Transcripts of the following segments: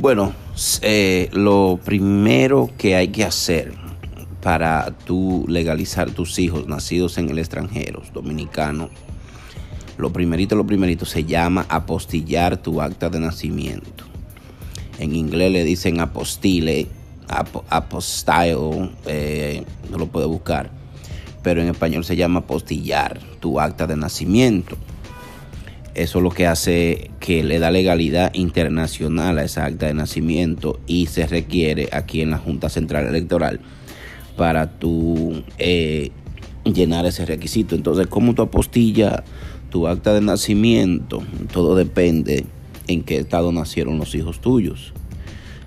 Bueno, eh, lo primero que hay que hacer para tú legalizar tus hijos nacidos en el extranjero, dominicano, lo primerito, lo primerito se llama apostillar tu acta de nacimiento. En inglés le dicen apostile, apostile, eh, no lo puedo buscar, pero en español se llama apostillar tu acta de nacimiento. Eso es lo que hace que le da legalidad internacional a esa acta de nacimiento y se requiere aquí en la Junta Central Electoral para tu eh, llenar ese requisito. Entonces, ¿cómo tu apostilla tu acta de nacimiento? Todo depende en qué estado nacieron los hijos tuyos.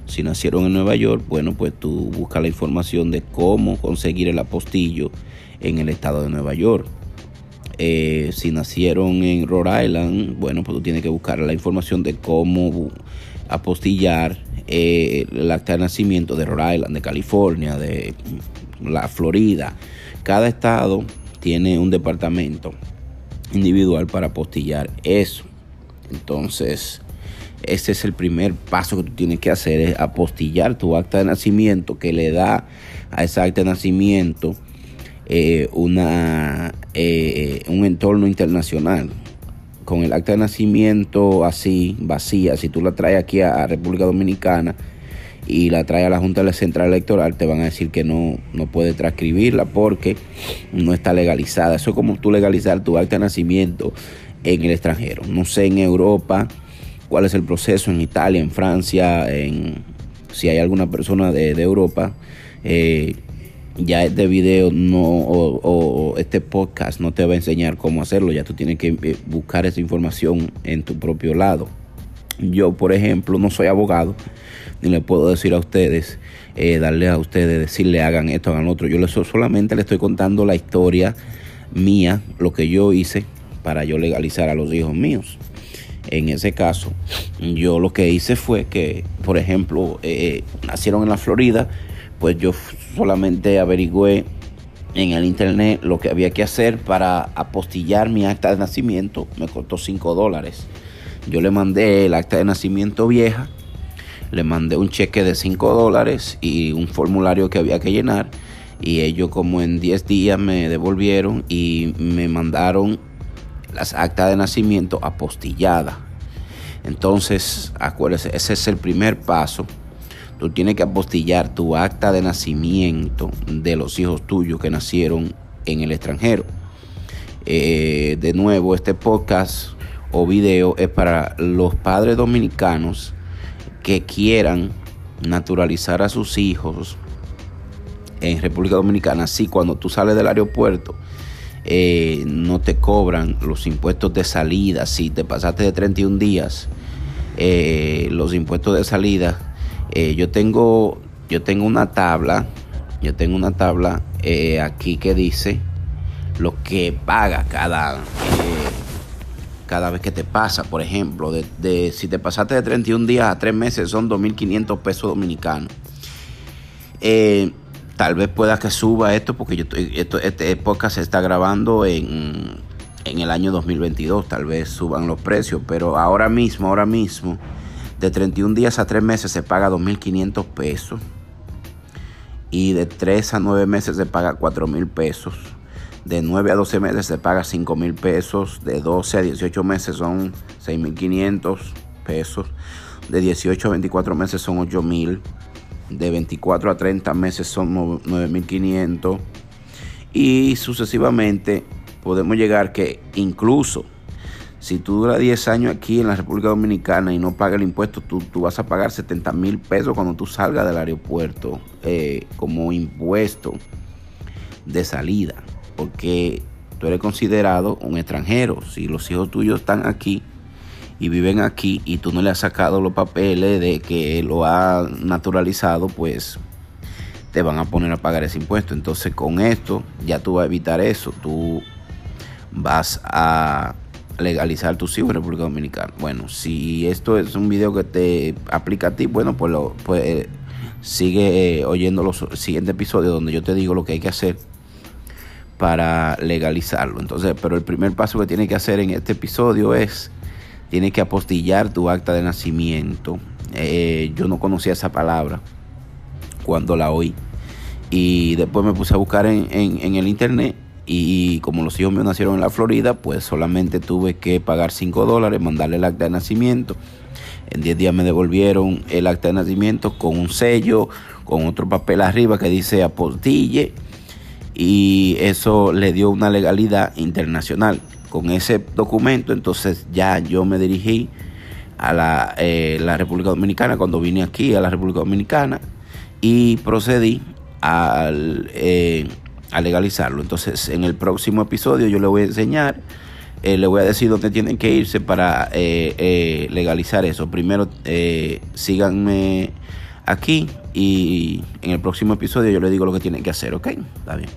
Si nacieron en Nueva York, bueno, pues tú buscas la información de cómo conseguir el apostillo en el estado de Nueva York. Eh, si nacieron en Rhode Island, bueno, pues tú tienes que buscar la información de cómo apostillar eh, el acta de nacimiento de Rhode Island, de California, de la Florida. Cada estado tiene un departamento individual para apostillar eso. Entonces, ese es el primer paso que tú tienes que hacer, es apostillar tu acta de nacimiento que le da a esa acta de nacimiento eh, una, eh, un entorno internacional. Con el acta de nacimiento así, vacía, si tú la traes aquí a, República Dominicana y la traes a la Junta de Central Electoral, te van a decir que no, no puedes transcribirla porque no está legalizada. Eso es como tú legalizar tu acta de nacimiento en el extranjero. No sé en Europa cuál es el proceso, en Italia, en Francia, en si hay alguna persona de, Europa. Eh, ya este video no o, este podcast no te va a enseñar cómo hacerlo, ya tú tienes que eh, buscar esa información en tu propio lado. Yo, por ejemplo, no soy abogado, ni le puedo decir a ustedes, eh, darle a ustedes, decirle hagan esto, hagan otro. Yo solamente le estoy contando la historia mía, lo que yo hice para yo legalizar a los hijos míos. En ese caso, yo lo que hice fue que, por ejemplo, eh, nacieron en la Florida, pues yo solamente averigüé en el internet lo que había que hacer para apostillar mi acta de nacimiento. Me costó 5 dólares. Yo le mandé el acta de nacimiento vieja, le mandé un cheque de 5 dólares y un formulario que había que llenar. Y ellos como en 10 días me devolvieron y me mandaron las actas de nacimiento apostilladas. Entonces, acuérdense, ese es el primer paso Tú tienes que apostillar tu acta de nacimiento de los hijos tuyos que nacieron en el extranjero. Eh, de nuevo, este podcast o video es para los padres dominicanos que quieran naturalizar a sus hijos en República Dominicana. Así cuando tú sales del aeropuerto, eh, no te cobran los impuestos de salida. Si te pasaste de 31 días, eh, los impuestos de salida eh, yo tengo yo tengo una tabla, yo tengo una tabla eh, aquí que dice lo que paga cada, eh, cada vez que te pasa. Por ejemplo, de, si te pasaste de 31 días a 3 meses son 2.500 pesos dominicanos. tal vez pueda que suba esto porque yo esto, esta época se está grabando en, en el año 2022. Tal vez suban los precios, pero ahora mismo, ahora mismo de 31 días a 3 meses se paga 2.500 pesos. Y de 3 a 9 meses se paga 4.000 pesos. De 9 a 12 meses se paga 5.000 pesos. De 12 a 18 meses son 6.500 pesos. De 18 a 24 meses son 8.000. De 24 a 30 meses son 9.500. Y sucesivamente podemos llegar que incluso si tú duras 10 años aquí en la República Dominicana y no pagas el impuesto, tú, vas a pagar 70 mil pesos cuando tú salgas del aeropuerto eh, como impuesto de salida, porque tú eres considerado un extranjero. Si los hijos tuyos están aquí y viven aquí y tú no le has sacado los papeles de que lo ha naturalizado, pues te van a poner a pagar ese impuesto. Entonces con esto ya tú vas a evitar eso. Tú vas a legalizar tus hijos en República Dominicana. Bueno, si esto es un video que te aplica a ti, bueno, pues, lo, pues eh, sigue eh, oyendo los siguientes episodios donde yo te digo lo que hay que hacer para legalizarlo. Entonces, pero el primer paso que tienes que hacer en este episodio es tienes que apostillar tu acta de nacimiento. Eh, yo no conocía esa palabra cuando la oí. Y después me puse a buscar en, el internet y como los hijos míos nacieron en la Florida, pues solamente tuve que pagar 5 dólares, mandarle el acta de nacimiento. En 10 días me devolvieron el acta de nacimiento con un sello, con otro papel arriba que dice apostille. Y eso le dio una legalidad internacional con ese documento, entonces ya yo me dirigí a la, eh, República Dominicana cuando vine aquí a la República Dominicana y procedí eh, a legalizarlo. Entonces en el próximo episodio yo le voy a enseñar, eh, le voy a decir dónde tienen que irse para legalizar eso. Primero síganme aquí y en el próximo episodio yo les digo lo que tienen que hacer, ¿ok? Está bien.